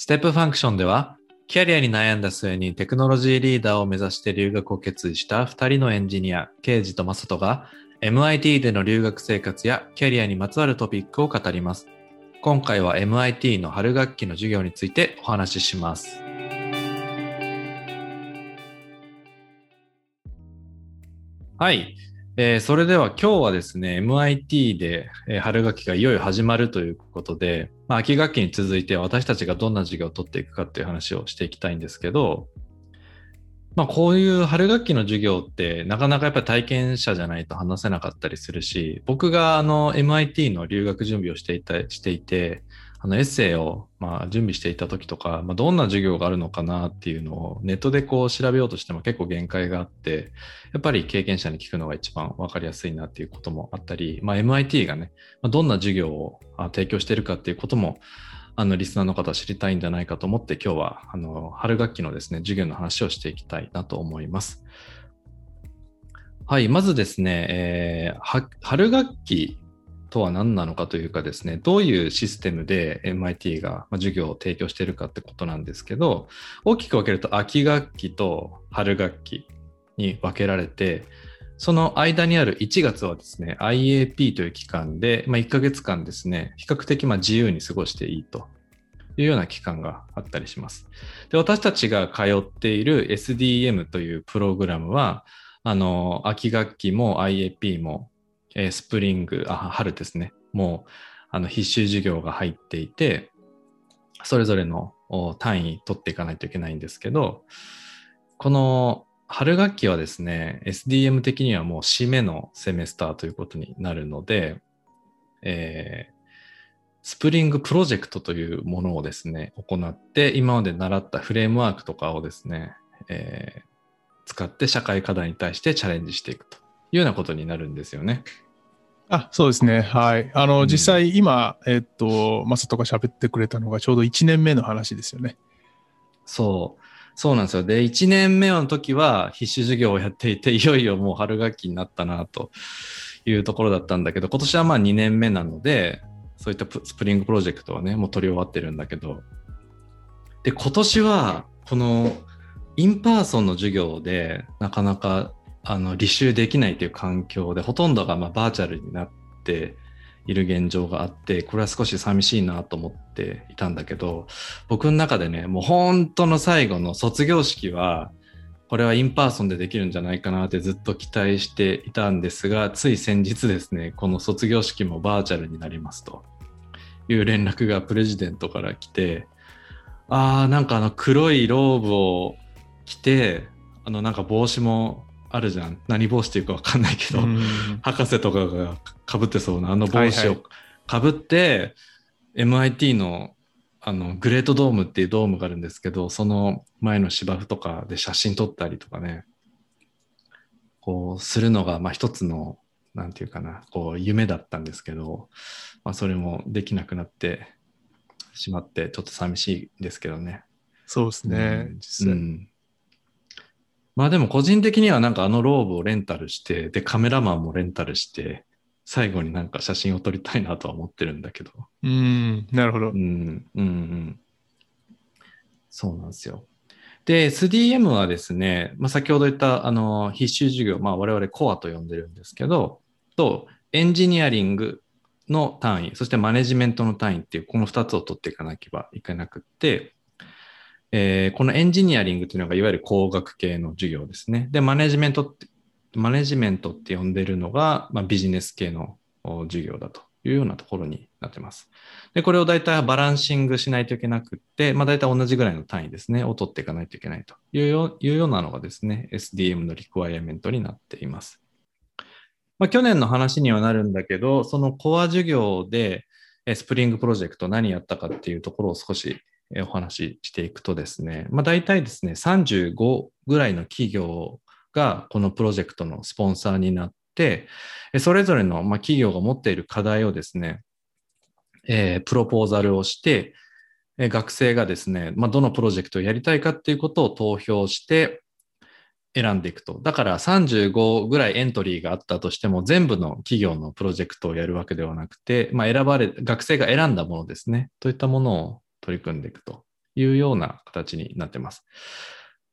ステップファンクションでは、キャリアに悩んだ末にテクノロジーリーダーを目指して留学を決意した2人のエンジニア、ケイジとマサトが MIT での留学生活やキャリアにまつわるトピックを語ります。今回は MIT の春学期の授業についてお話しします。はい。えー、それでは今日はですね、MIT で、え、春学期がいよいよ始まるということで、まあ、秋学期に続いて私たちがどんな授業を取っていくかっていう話をしていきたいんですけど、まあ、こういう春学期の授業ってなかなかやっぱり体験者じゃないと話せなかったりするし、僕があの MIT の留学準備をしていたしていて、あのエッセイをまあ準備していた時とか、まあ、どんな授業があるのかなっていうのをネットでこう調べようとしても結構限界があって、やっぱり経験者に聞くのが一番わかりやすいなっていうこともあったり、まあ、MIT がね、まあ、どんな授業を提供しているかっていうことも、あのリスナーの方は知りたいんじゃないかと思って今日はあの春学期のですね、授業の話をしていきたいなと思います。はい、まずですね、えー、春学期とは何なのかというかですね、どういうシステムで MIT が授業を提供しているかってことなんですけど、大きく分けると秋学期と春学期に分けられて、その間にある1月はですね、IAP という期間で、まあ、1ヶ月間ですね、比較的ま自由に過ごしていいというような期間があったりします。で私たちが通っている SDM というプログラムは、あの、秋学期も IAP もえー、 spring、あ、春ですね。もう、あの、必修授業が入っていて、それぞれの単位取っていかないといけないんですけど、この春学期はですね、SDM 的にはもう締めの semester ということになるので、えー、 spring project というものをですね、行って、今まで習ったフレームワークとかをですね、えー、使って社会課題に対してチャレンジしていくというようなことになるんですよね。あそうですね。はい。あの、うん、実際今、えっと、マサトが喋ってくれたのがちょうど1年目の話ですよね。そう。そうなんですよ。で、1年目の時は必修授業をやっていて、いよいよもう春学期になったなというところだったんだけど、今年はまあ2年目なので、そういった spring project はね、もう取り終わってるんだけど、で、今年はこの in-person の授業でなかなかあの履修できないという環境でほとんどがまバーチャルになっている現状があってこれは少し寂しいなと思っていたんだけど僕の中でねもう本当の最後の卒業式はこれは in-person でできるんじゃないかなってずっと期待していたんですがつい先日ですねこの卒業式もバーチャルになりますと。いう連絡がプレジデントから来てああなんかあの黒いローブを着てあのなんか帽子もあるじゃん。何帽子っていうか分かんないけど、博士とかがかぶってそうなあの帽子をかぶって、はいはい、MIT のあのグレートドームっていうドームがあるんですけどその前の芝生とかで写真撮ったりとかねこうするのがまあ一つのなんていうかなこう夢だったんですけど、まあ、それもできなくなってしまってちょっと寂しいですけどね。そうですね、うん、実際、うんまあでも個人的にはなんかあのローブをレンタルして、で、カメラマンもレンタルして、最後になんか写真を撮りたいなとは思ってるんだけど。うん、なるほど。うん、うん、うん。そうなんですよ。で、SDM はですね、まあ、先ほど言ったあの必修授業、まあ、我々コアと呼んでるんですけど、と、エンジニアリングの単位、そしてマネジメントの単位っていう、この2つを取っていかなければいけなくって、えー、このエンジニアリングというのがいわゆる工学系の授業ですね。で、マネジメントって、マネジメントって呼んでるのが、まあ、ビジネス系の授業だというようなところになってます。で、これを大体バランシングしないといけなくって、まあ大体同じぐらいの単位ですね、を取っていかないといけないというようようなのがですね、SDM のリクワイアメントになっています。まあ、去年の話にはなるんだけど、そのコア授業で spring project 何やったかっていうところを少しお話ししていくとですね、まあ、大体ですね、35ぐらいの企業がこのプロジェクトのスポンサーになって、それぞれの企業が持っている課題をですね、えー、プロポーザルをして、学生がですね、まあ、どのプロジェクトをやりたいかっていうことを投票して選んでいくと。だから35ぐらいエントリーがあったとしても、全部の企業のプロジェクトをやるわけではなくて、まあ、選ばれ、学生が選んだものですね、といったものを取り組んでいくというような形になってます。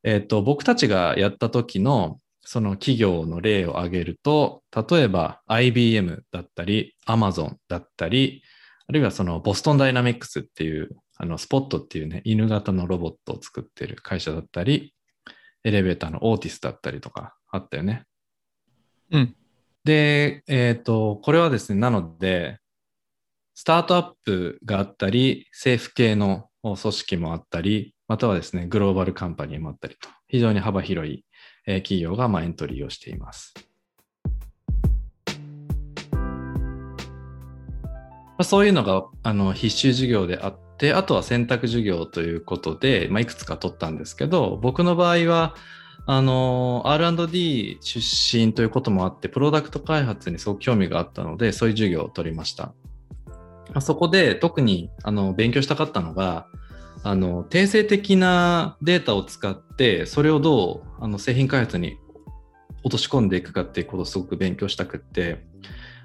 えっ、と、僕たちがやった時のその企業の例を挙げると、例えば IBM だったり、Amazon だったり、あるいはそのボストンダイナミックスっていう、あのスポットっていうね、犬型のロボットを作ってる会社だったり、エレベーターのオーティスだったりとかあったよね。うん。で、えっ、と、これはですね、なので、スタートアップがあったり、政府系の組織もあったり、またはですね、グローバルカンパニーもあったりと、非常に幅広い企業がまエントリーをしています。そういうのがあの必修授業であって、あとは選択授業ということで、まあ、いくつか取ったんですけど、僕の場合は、あの、R&D 出身ということもあって、プロダクト開発にすごく興味があったので、そういう授業を取りました。まあそこで特にあの勉強したかったのが、あの定性的なデータを使ってそれをどうあの製品開発に落とし込んでいくかっていうことをすごく勉強したくって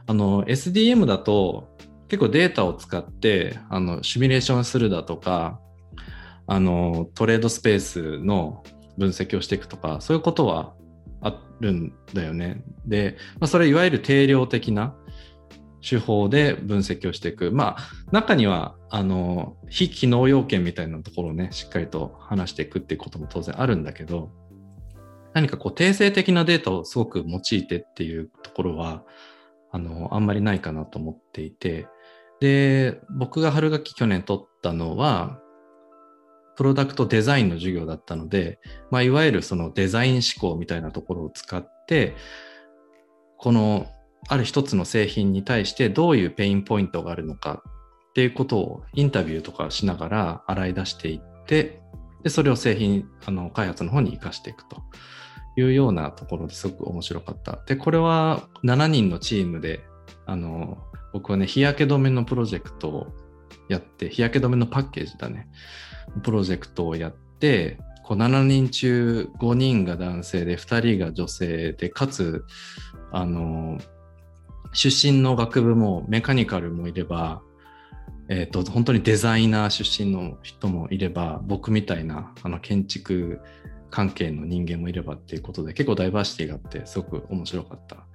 あの SDM だと結構データを使ってあのシミュレーションするだとかあのトレードスペースの分析をしていくとかそういうことはあるんだよね。で、まあ、それいわゆる定量的な手法で分析をしていく。まあ、中には、あの、非機能要件みたいなところをね、しっかりと話していくっていうことも当然あるんだけど、何かこう、定性的なデータをすごく用いてっていうところは、あの、あんまりないかなと思っていて、で、僕が春学期去年取ったのは、プロダクトデザインの授業だったので、まあ、いわゆるそのデザイン思考みたいなところを使って、このある一つの製品に対してどういう pain point があるのかっていうことをインタビューとかしながら洗い出していって、で、それを製品あの開発の方に活かしていくというようなところですごく面白かった。で、これは7人のチームで、あの、僕はね、日焼け止めのプロジェクトをやって、日焼け止めのパッケージだね、プロジェクトをやって、こう7人中5人が男性で2人が女性で、かつ、あの、出身の学部もメカニカルもいれば、えっ、と、本当にデザイナー出身の人もいれば、僕みたいなあの建築関係の人間もいればっていうことで、結構ダイバーシティがあって、すごく面白かった。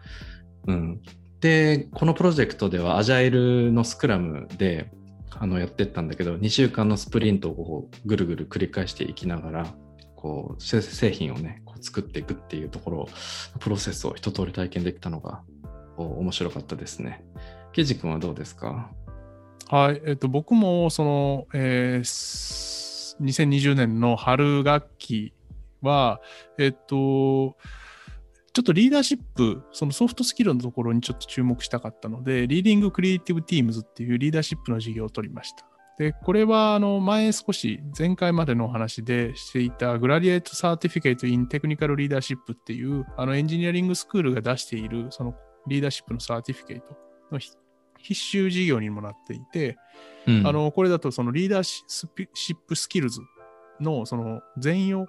うん。で、このプロジェクトでは、アジャイルのスクラムで、あのやってったんだけど、2週間のスプリントをぐるぐる繰り返していきながら、こう、製品をね、こう作っていくっていうところ、プロセスを一通り体験できたのが、面白かったですね。ケジ君はどうですか？はい。えっと、僕も、その、えー2020年の春学期は、えっと、ちょっとリーダーシップ、そのソフトスキルのところにちょっと注目したかったので、 Leading Creative Teams っていうリーダーシップの授業を取りました。で、これは、あの、前少し、前回までのお話でしていた、 Graduate Certificate in Technical Leadership っていう、あの、 engineering school が出している、その、リーダーシップの certificate の必必修授業にもなっていて、うんあの、これだとその leadership skillsのその全容っ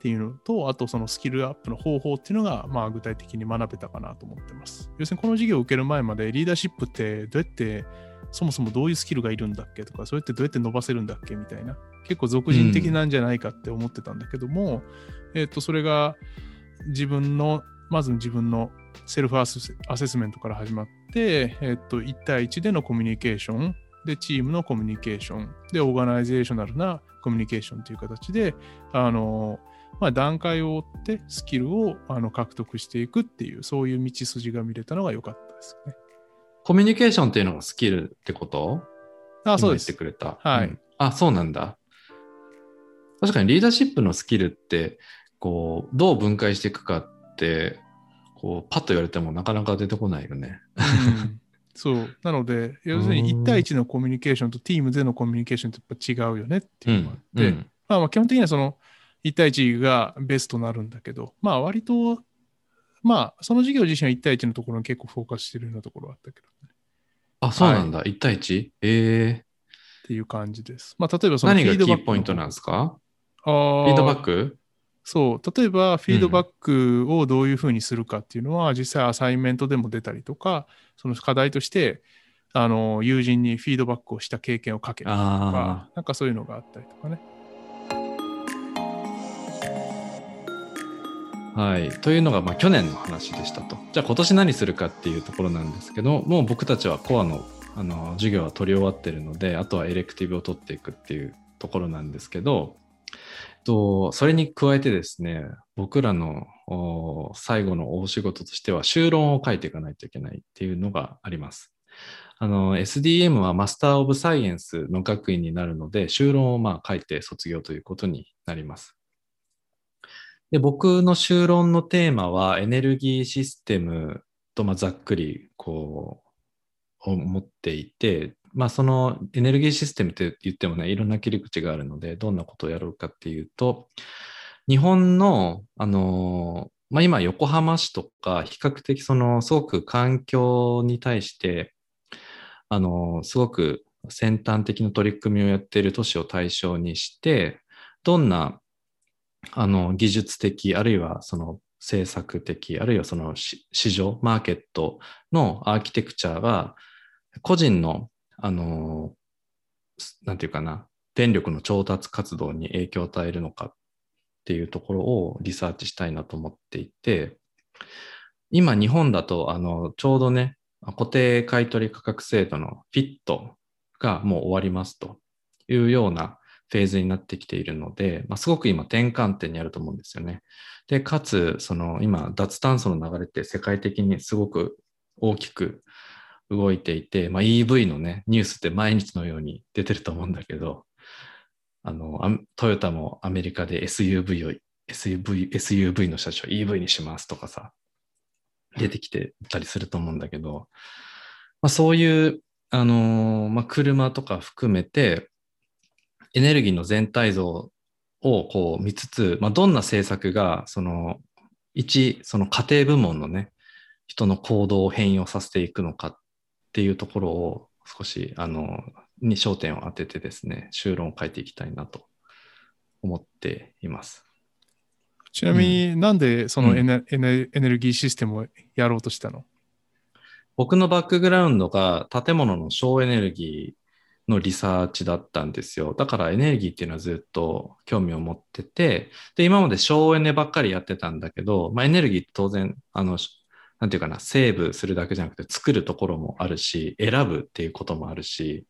ていうのと、あとそのスキルアップの方法っていうのが、まあ具体的に学べたかなと思ってます。要するにこの授業を受ける前までリーダーシップってどうやって、そもそもどういうスキルがいるんだっけとか、それってどうやって伸ばせるんだっけみたいな、結構俗人的なんじゃないかって思ってたんだけども、えっ、と、それが自分の、まず自分のセルフアセアセスメントから始まって、えっと、1対1でのコミュニケーション、で、チームのコミュニケーション、で、オーガナイゼーショナルなコミュニケーションという形で、あの、まあ、段階を追ってスキルをあの獲得していくっていう、そういう道筋が見れたのが良かったですね。コミュニケーションっていうのがスキルってこと？あ、そう今言ってです。くれた。はいうんあ、そうなんだ。確かにリーダーシップのスキルって、こう、どう分解していくかって、こう、パッと言われてもなかなか出てこないよね。うんそう。なので、要するに1対1のコミュニケーションとチームでのコミュニケーションってやっぱ違うよねってういうのがあっん。て、うん。まあまあ基本的にはその1対1がベストになるんだけど、まあ割と、まあその授業自身は1対1のところに結構フォーカスしてるようなところはあったけどね。あ、そうなんだ。1対 1? えっていう感じです。まあ例えばー、その何がキーポイントなんですか？フィードバック？そう。例えばフィードバックをどういうふうにするかっていうのは、実際アサインメントでも出たりとか、その課題として、あの友人にフィードバックをした経験をかけるとあか、なんかそういうのがあったりとかね。あ。はい。というのが、まあ、去年の話でしたと。じゃあ今年何するかっていうところなんですけど、もう僕たちはコアのあの授業は取り終わってるので、あとはエレクティブを取っていくっていうところなんですけど、とそれに加えてですね、僕らの最後の大仕事としては、修論を書いていかないといけないっていうのがあります。あの SDM はマスター・オブ・サイエンスの学位になるので、修論をまあ書いて卒業ということになります。で僕の修論のテーマはエネルギーシステムとまざっくりこう思っていて、まあ、そのエネルギーシステムって言ってもねいろんな切り口があるのでどんなことをやろうかっていうと日本の、あのまあ、今横浜市とか比較的そのすごく環境に対してあのすごく先端的な取り組みをやっている都市を対象にしてどんなあの技術的あるいはその政策的あるいはその市場マーケットのアーキテクチャが個人のあのなんていうかな電力の調達活動に影響を与えるのかっていうところをリサーチしたいなと思っていて今日本だとあのちょうどね固定買取価格制度のフィットがもう終わりますというようなフェーズになってきているので、まあ、すごく今転換点にあると思うんですよね。で、かつ、その今、脱炭素の流れって世界的にすごく大きく動いていて、まあ、EV のね、ニュースって毎日のように出てると思うんだけど、あの、トヨタもアメリカで SUV を、SUV、SUV の車種を EV にしますとかさ、出てきてたりすると思うんだけど、まあ、そういう、あのまあ、車とか含めて、エネルギーの全体像をこう見つつ、まあ、どんな政策が、その、一、その家庭部門のね、人の行動を変容させていくのかっていうところを少し、あの、に焦点を当ててですね、修論を書いていきたいなと思っています。ちなみになんでそのうんエネ,エネ、エネルギーシステムをやろうとしたの？僕のバックグラウンドが建物の省エネルギーのリサーチだったんですよ。だからエネルギーっていうのはずっと興味を持ってて、で、今まで省エネばっかりやってたんだけど、まあ、エネルギーって当然、あの、なんていうかな、セーブするだけじゃなくて作るところもあるし、選ぶっていうこともあるし、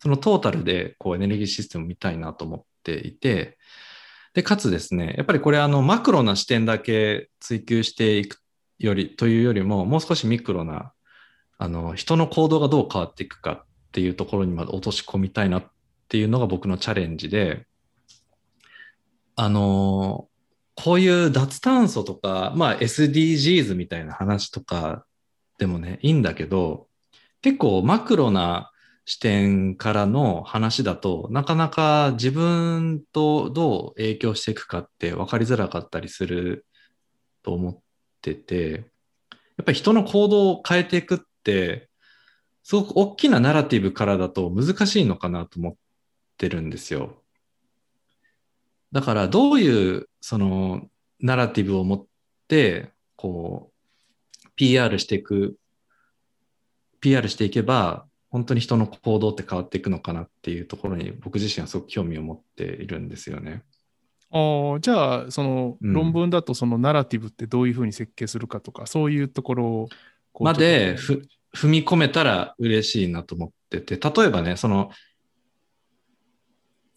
そのトータルでこうエネルギーシステムを見たいなと思っていて、で、かつですね、やっぱりこれあのマクロな視点だけ追求していくより、というよりも、もう少しミクロなあの人の行動がどう変わっていくかっていうところにまで落とし込みたいなっていうのが僕のチャレンジで、あのこういう脱炭素とか、まあ SDGs みたいな話とかでもね、いいんだけど、結構マクロな視点からの話だとなかなか自分とどう影響していくかって分かりづらかったりすると思ってて、やっぱり人の行動を変えていくって、すごく大きなナラティブからだと難しいのかなと思ってるんですよ。だからどういうそのナラティブを持って、こう、PR していく、PR していけば、本当に人の行動って変わっていくのかなっていうところに僕自身はすごく興味を持っているんですよね。あーじゃあそのうん論文だとそのナラティブってどういうふうに設計するかとか、そういうところをまで踏み込めたら嬉しいなと思ってて、例えばね、その、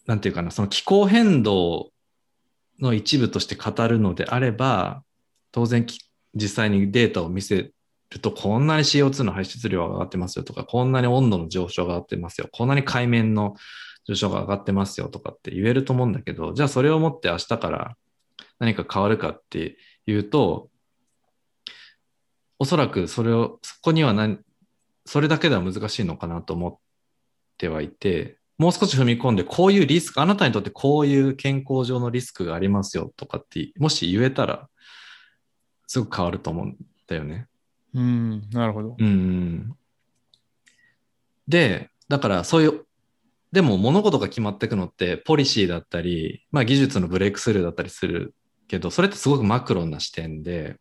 なんていうかな、その気候変動の一部として語るのであれば、当然実際にデータを見せると、こんなに CO2 の排出量が上がってますよとか、こんなに温度の上昇が上がってますよ、こんなに海面の上昇が上がってますよとかって言えると思うんだけど、じゃあそれをもって明日から何か変わるかっていうと、おそらくそれを、そこには何、それだけでは難しいのかなと思ってはいて、もう少し踏み込んで、こういうリスク、あなたにとってこういう健康上のリスクがありますよとかって、もし言えたら、すごく変わると思うんだよね。うん、なるほど。うん。で、だからそういう、でも物事が決まっていくのって、ポリシーだったり、まあ技術のブレイクスルーだったりするけど、それってすごくマクロな視点で、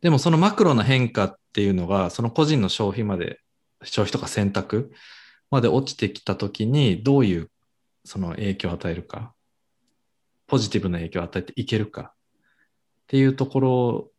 でもそのマクロな変化っていうのが、その個人の消費まで消費とか選択まで落ちてきたときに、どういうその影響を与えるか、ポジティブな影響を与えていけるかっていうところ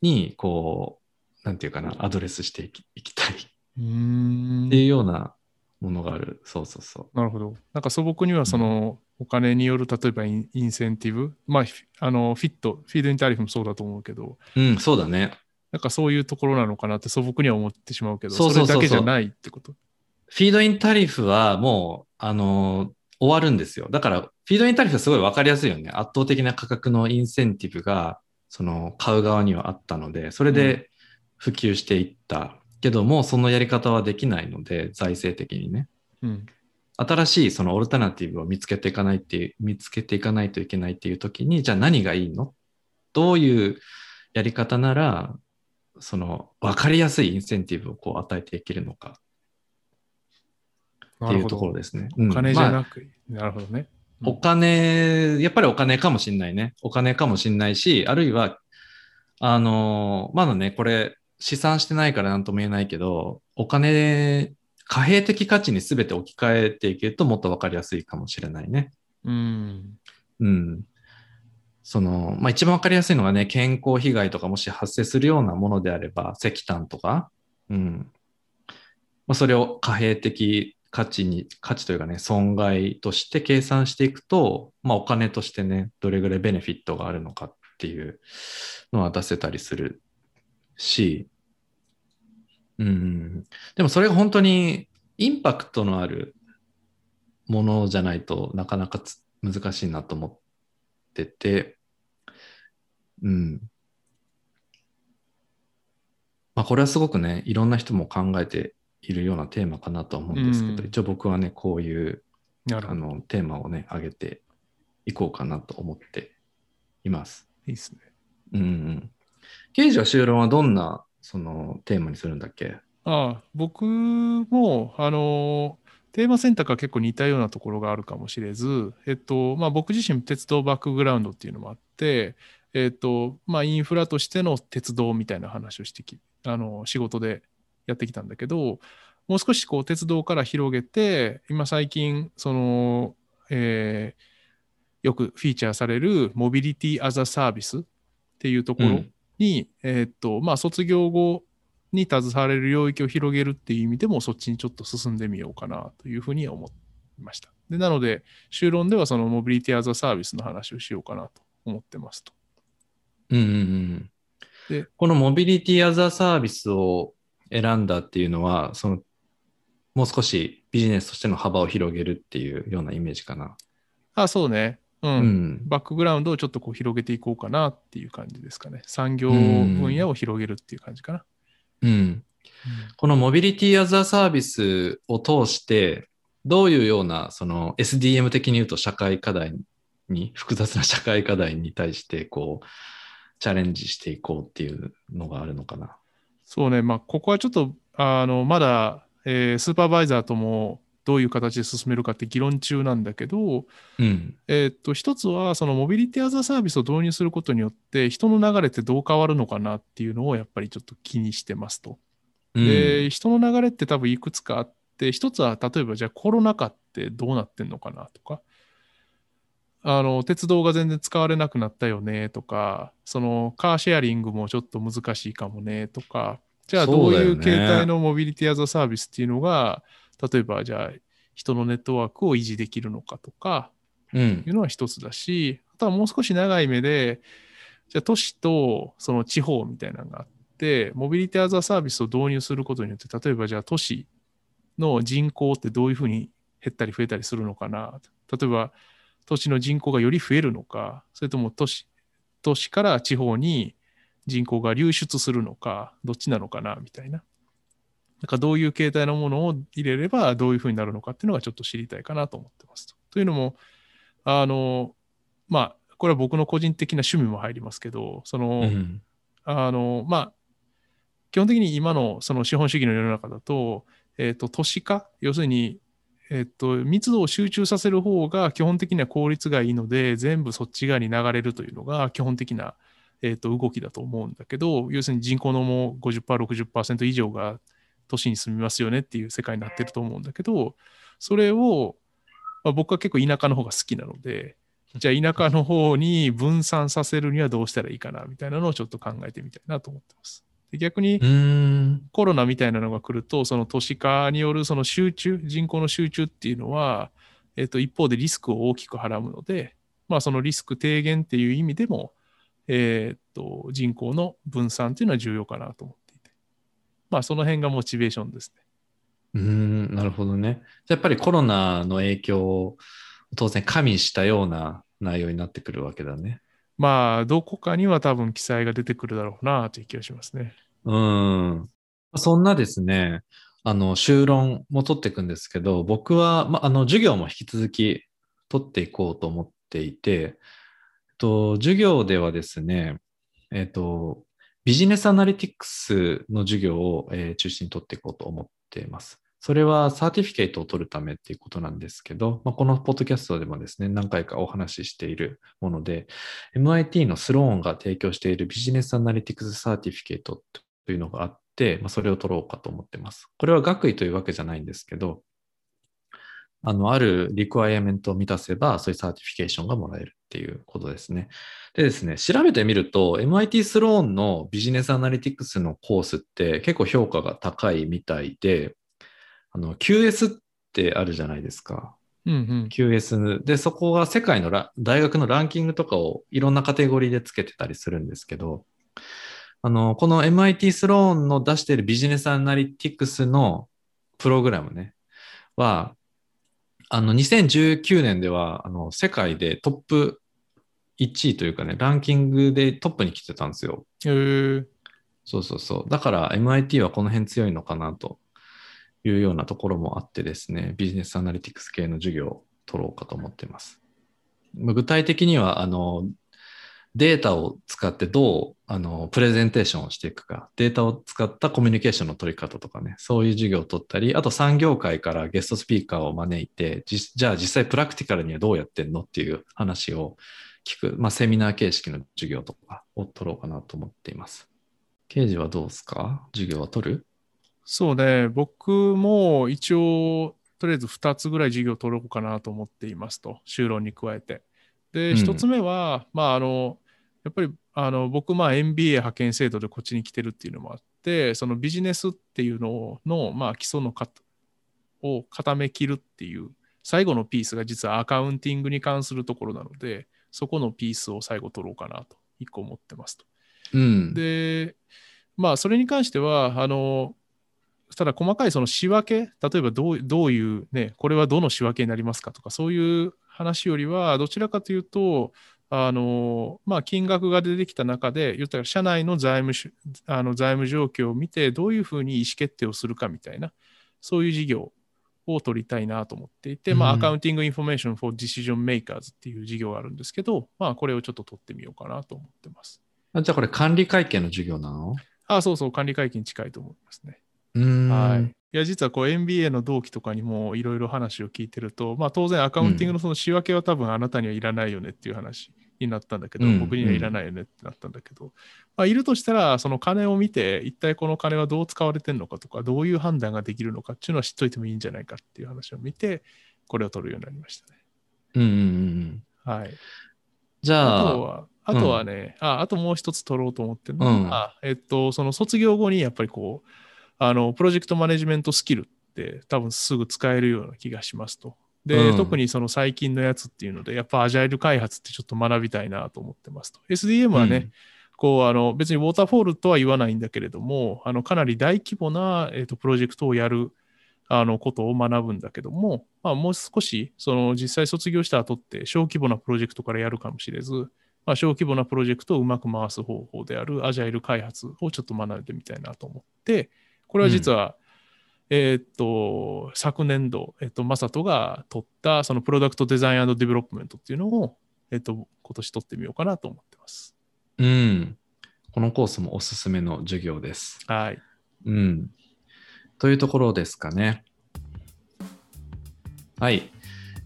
に、こう、なんていうかな、アドレスしていきいきたいっていうようなものがある。そうそうそう。なるほど。なんか素朴にはそのお金による例えばインセンティブ、まああのフィット、フィードインタリフもそうだと思うけど、うん、そうだね。なんかそういうところなのかなって素朴には思ってしまうけど、そうそうそうそうれだけじゃないってこと？フィードインタリフはもう、あの、終わるんですよ。だから、フィードインタリフはすごいわかりやすいよね。圧倒的な価格のインセンティブが、その、買う側にはあったので、それで普及していった。けども、そのやり方はできないので、財政的にね。うん。新しいそのオルタナティブを見つけていかないっていう、見つけていかないといけないっていう時に、じゃあ何がいいの？どういうやり方なら、その分かりやすいインセンティブをこう与えていけるのかっていうところですね。うんお金じゃまあなく、なるほどね。うんお金、やっぱりお金かもしんないね。お金かもしんないし、あるいは、あの、まだね、これ、試算してないからなんとも言えないけど、お金、貨幣的価値に全て置き換えていけるともっとわかりやすいかもしれないね。うん。うん。その、まあ、一番わかりやすいのがね、健康被害とかもし発生するようなものであれば、石炭とか、うん。まあ、それを貨幣的価値に、価値というかね、損害として計算していくと、まあ、お金としてね、どれぐらいベネフィットがあるのかっていうのは出せたりするし、うん。でもそれが本当にインパクトのあるものじゃないとなかなか難しいなと思ってて、うん。まあこれはすごくね、いろんな人も考えているようなテーマかなとは思うんですけど、うん一応僕はね、こういう。あのテーマをね、上げていこうかなと思っています。いいですね。うんうん。刑事は修論はどんなそのテーマにするんだっけ？ああ、僕も、あの、テーマ選択は結構似たようなところがあるかもしれず、えっと、まあ僕自身鉄道バックグラウンドっていうのもあって、えっと、まあインフラとしての鉄道みたいな話をしてき、あの、仕事でやってきたんだけど、もう少しこう鉄道から広げて、今最近、その、えーよくフィーチャーされるモビリティアザサービスっていうところうんに、えーっと、まあ卒業後に携われる領域を広げるっていう意味でも、そっちにちょっと進んでみようかなというふうに思いました。でなので、修論ではそのモビリティアザサービスの話をしようかなと思ってますと。うんうんうんでこのモビリティアザサービスを選んだっていうのは、そのもう少しビジネスとしての幅を広げるっていうようなイメージかな。あ、そうね。うん。うん。バックグラウンドをちょっとこう広げていこうかなっていう感じですかね。産業分野を広げるっていう感じかな。うん。このモビリティアザサービスを通して、どういうような、その SDM 的に言うと社会課題に、複雑な社会課題に対して、こう、チャレンジしていこうっていうのがあるのかな。そうね、まあ、ここはちょっと、あの、まだ、えースーパーバイザーともどういう形で進めるかって議論中なんだけど、うん。えーっと、一つは、そのモビリティアザサービスを導入することによって、人の流れってどう変わるのかなっていうのをやっぱりちょっと気にしてますと。うんで、人の流れって多分いくつかあって、一つは例えばじゃあコロナ禍ってどうなってんのかなとか、あの、鉄道が全然使われなくなったよねとか、そのカーシェアリングもちょっと難しいかもねとか、じゃあどそういう形態のモビリティアザサービスっていうのが、例えばじゃあ人のネットワークを維持できるのかとか、うんいうのは一つだし、あとはもう少し長い目で、じゃあ都市とその地方みたいなのがあって、モビリティアザサービスを導入することによって、例えばじゃあ都市の人口ってどういうふうに減ったり増えたりするのかな。例えば都市の人口がより増えるのか、それとも都市都市から地方に人口が流出するのか、どっちなのかなみたいな。なんかどういう形態のものを入れればどういうふうになるのかっていうのがちょっと知りたいかなと思ってますと。というのも、あの、まあ、これは僕の個人的な趣味も入りますけど、その、うんあの、まあ、基本的に今のその資本主義の世の中だと、えっ、と、都市化、要するに、えっ、と、密度を集中させる方が基本的には効率がいいので、全部そっち側に流れるというのが基本的な、えっ、と、動きだと思うんだけど、要するに人口のもう50%、60%以上が都市に住みますよねっていう世界になってると思うんだけど、それを、まあ、僕は結構田舎の方が好きなので、じゃあ田舎の方に分散させるにはどうしたらいいかなみたいなのをちょっと考えてみたいなと思ってます。で逆にコロナみたいなのが来ると、その都市化によるその集中、人口の集中っていうのは、えっと、一方でリスクを大きくはらむので、まあ、そのリスク低減っていう意味でも、えー、っと人口の分散っていうのは重要かなと思っていて、まあ、その辺がモチベーションですね。うんなるほどね。やっぱりコロナの影響を当然加味したような内容になってくるわけだね。まあ、どこかには多分記載が出てくるだろうなという気がしますね。うん。そんなですね、あの、修論も取っていくんですけど、僕は、ま、あの、授業も引き続き取っていこうと思っていて、と、授業ではですね、えっ、と、 Business Analytics の授業を、えー、中心に取っていこうと思っています。それは certificate を取るためっていうことなんですけど、まあ、このポッドキャストでもですね、何回かお話ししているもので、MIT のスローンが提供している Business Analytics Certificate というのがあって、まあ、それを取ろうかと思ってます。これは学位というわけじゃないんですけど、あの、ある requirement を満たせば、そういう certification がもらえるっていうことですね。でですね、調べてみると、MIT スローンのビジネスアナリティクスのコースって結構評価が高いみたいで、あの、QS ってあるじゃないですか。うんうん、QS で、そこが世界の大学のランキングとかをいろんなカテゴリーでつけてたりするんですけど、あの、この MIT スローンの出しているビジネスアナリティクスのプログラムね、は、あの、2019年では、あの、世界でトップ1位というかね、ランキングでトップに来てたんですよ。へー。そうそうそう。だから MIT はこの辺強いのかなというようなところもあってですね、ビジネスアナリティクス系の授業を取ろうかと思っています。具体的には、あの、データを使ってどうあのプレゼンテーションをしていくか、データを使ったコミュニケーションの取り方とかね、そういう授業を取ったり、あと産業界からゲストスピーカーを招いて、じゃあ実際プラクティカルにはどうやってんのっていう話を聞く、まあ、セミナー形式の授業とかを取ろうかなと思っています。刑事はどうですか？授業は取る？そうね、僕も一応、とりあえず2つぐらい授業を取ろうかなと思っていますと、修論に加えて。で、1つ目は、うん、まあ、あの、やっぱりあの僕、まあ、MBA 派遣制度でこっちに来てるっていうのもあって、そのビジネスっていうのの、まあ、基礎のかを固めきるっていう、最後のピースが実はアカウンティングに関するところなので、そこのピースを最後取ろうかなと、1個思ってますと。うん、で、まあ、それに関しては、あの、ただ細かいその仕分け、例えばどうどういう、ね、これはどの仕分けになりますかとか、そういう話よりは、どちらかというと、あのまあ、金額が出てきた中で、言ったら社内の財務あの財務状況を見て、どういうふうに意思決定をするかみたいな、そういう授業を取りたいなと思っていて、うん、まあ、アカウンティングインフォメーション for Decision Makers っていう事業があるんですけど、まあ、これをちょっと取ってみようかなと思ってます。あじゃあ、これ管理会計の授業なの？あそうそう、管理会計に近いと思いますね。はい、いや実はこう MBA の同期とかにもいろいろ話を聞いてると、まあ、当然 accounting のその仕訳は多分あなたにはいらないよねっていう話になったんだけど、うん、僕にはいらないよねってなったんだけど、うん、まあ、いるとしたらその金を見て一体この金はどう使われてるのかとかどういう判断ができるのかっていうのは知っといてもいいんじゃないかっていう話を見てこれを取るようになりましたね。うんうんうん、はい、じゃああとはあとはね、うん、ああともう一つ取ろうと思ってるのは、えっと、その卒業後にやっぱりこうあの、プロジェクトマネジメントスキルって多分すぐ使えるような気がしますと。で、うん、特にその最近のやつっていうので、やっぱアジャイル開発ってちょっと学びたいなと思ってますと。SDM はね、うん、こう、あの、別にウォーターフォールとは言わないんだけれども、あの、かなり大規模な、えーと、プロジェクトをやる、あの、ことを学ぶんだけども、まあ、もう少し、その、実際卒業した後って、小規模なプロジェクトからやるかもしれず、まあ、小規模なプロジェクトをうまく回す方法であるアジャイル開発をちょっと学んでみたいなと思って、これは実は、うん、えっと、昨年度、えっと、マサトが取った、その Product Design Development っていうのを、えっと、今年取ってみようかなと思ってます。うん。このコースもおすすめの授業です。はい。うん。というところですかね。はい。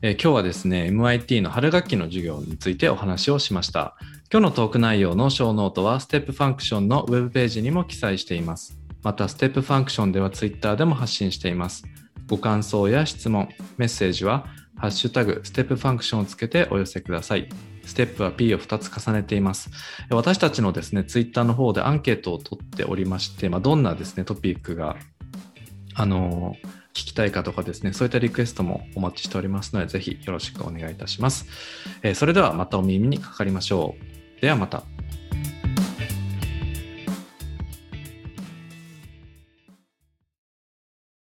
えー、今日はですね、MIT の春学期の授業についてお話をしました。今日のトーク内容のショーノートは、ステップファンクションのウェブページにも記載しています。またステップファンクションでは Twitter でも発信しています。ご感想や質問、メッセージは、ハッシュタグ、ステップファンクションをつけてお寄せください。ステップは P を2つ重ねています。私たちのですね、ツイッターの方でアンケートを取っておりまして、まあ、どんなですね、トピックが、あの聞きたいかとかですね、そういったリクエストもお待ちしておりますので、ぜひよろしくお願いいたします。えーそれではまたお耳にかかりましょう。ではまた。